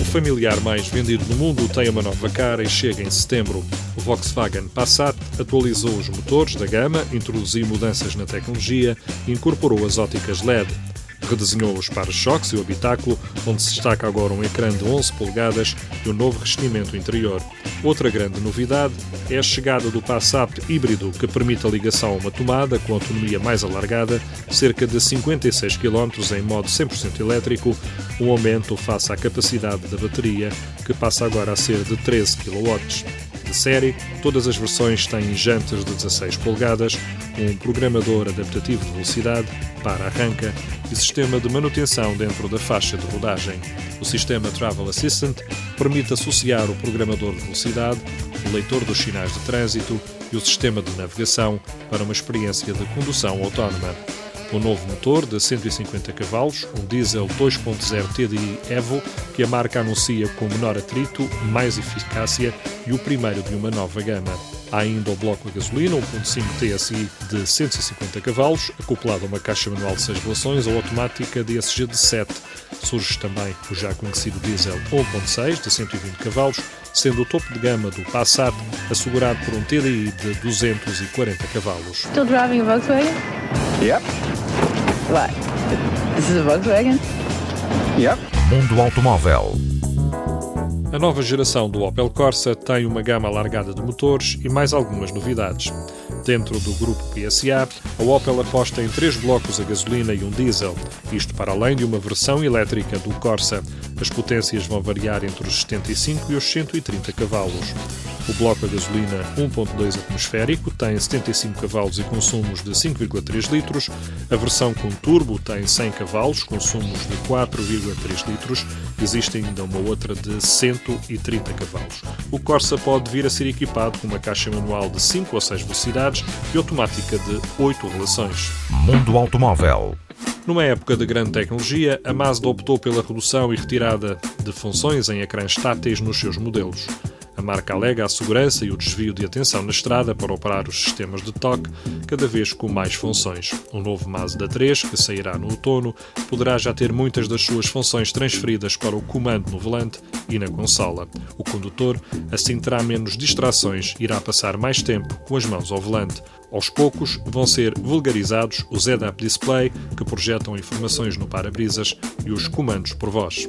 O familiar mais vendido no mundo tem uma nova cara e chega em setembro. O Volkswagen Passat atualizou os motores da gama, introduziu mudanças na tecnologia e incorporou as óticas LED. Redesenhou os para-choques e o habitáculo, onde se destaca agora um ecrã de 11 polegadas e um novo revestimento interior. Outra grande novidade é a chegada do Passat híbrido, que permite a ligação a uma tomada com autonomia mais alargada, cerca de 56 km em modo 100% elétrico, um aumento face à capacidade da bateria, que passa agora a ser de 13 kW. De série, todas as versões têm jantas de 16 polegadas, um programador adaptativo de velocidade, para arranca e sistema de manutenção dentro da faixa de rodagem. O sistema Travel Assistant permite associar o programador de velocidade, o leitor dos sinais de trânsito e o sistema de navegação para uma experiência de condução autónoma. O novo motor de 150 cavalos, um diesel 2.0 TDI Evo, que a marca anuncia com menor atrito, mais eficácia e o primeiro de uma nova gama. Há ainda o bloco a gasolina 1.5 TSI de 150 cavalos, acoplado a uma caixa manual de 6 relações ou automática DSG de 7. Surge também o já conhecido diesel 1.6 de 120 cavalos, sendo o topo de gama do Passat assegurado por um TDI de 240 cavalos. Still driving a Volkswagen? Yep. What? This is a Volkswagen? Yep. Mundo Automóvel. A nova geração do Opel Corsa tem uma gama alargada de motores e mais algumas novidades. Dentro do grupo PSA, a Opel aposta em três blocos a gasolina e um diesel, isto para além de uma versão elétrica do Corsa. As potências vão variar entre os 75 e os 130 cavalos. O bloco a gasolina 1.2 atmosférico tem 75 cavalos e consumos de 5,3 litros. A versão com turbo tem 100 cavalos, consumos de 4,3 litros. Existe ainda uma outra de 130 cavalos. O Corsa pode vir a ser equipado com uma caixa manual de 5 ou 6 velocidades e automática de 8 relações. Mundo Automóvel. Numa época de grande tecnologia, a Mazda optou pela redução e retirada de funções em ecrãs táteis nos seus modelos. A marca alega a segurança e o desvio de atenção na estrada para operar os sistemas de toque, cada vez com mais funções. O novo Mazda 3, que sairá no outono, poderá já ter muitas das suas funções transferidas para o comando no volante e na consola. O condutor assim terá menos distrações e irá passar mais tempo com as mãos ao volante. Aos poucos vão ser vulgarizados o ZAP Display, que projetam informações no para-brisas, e os comandos por voz.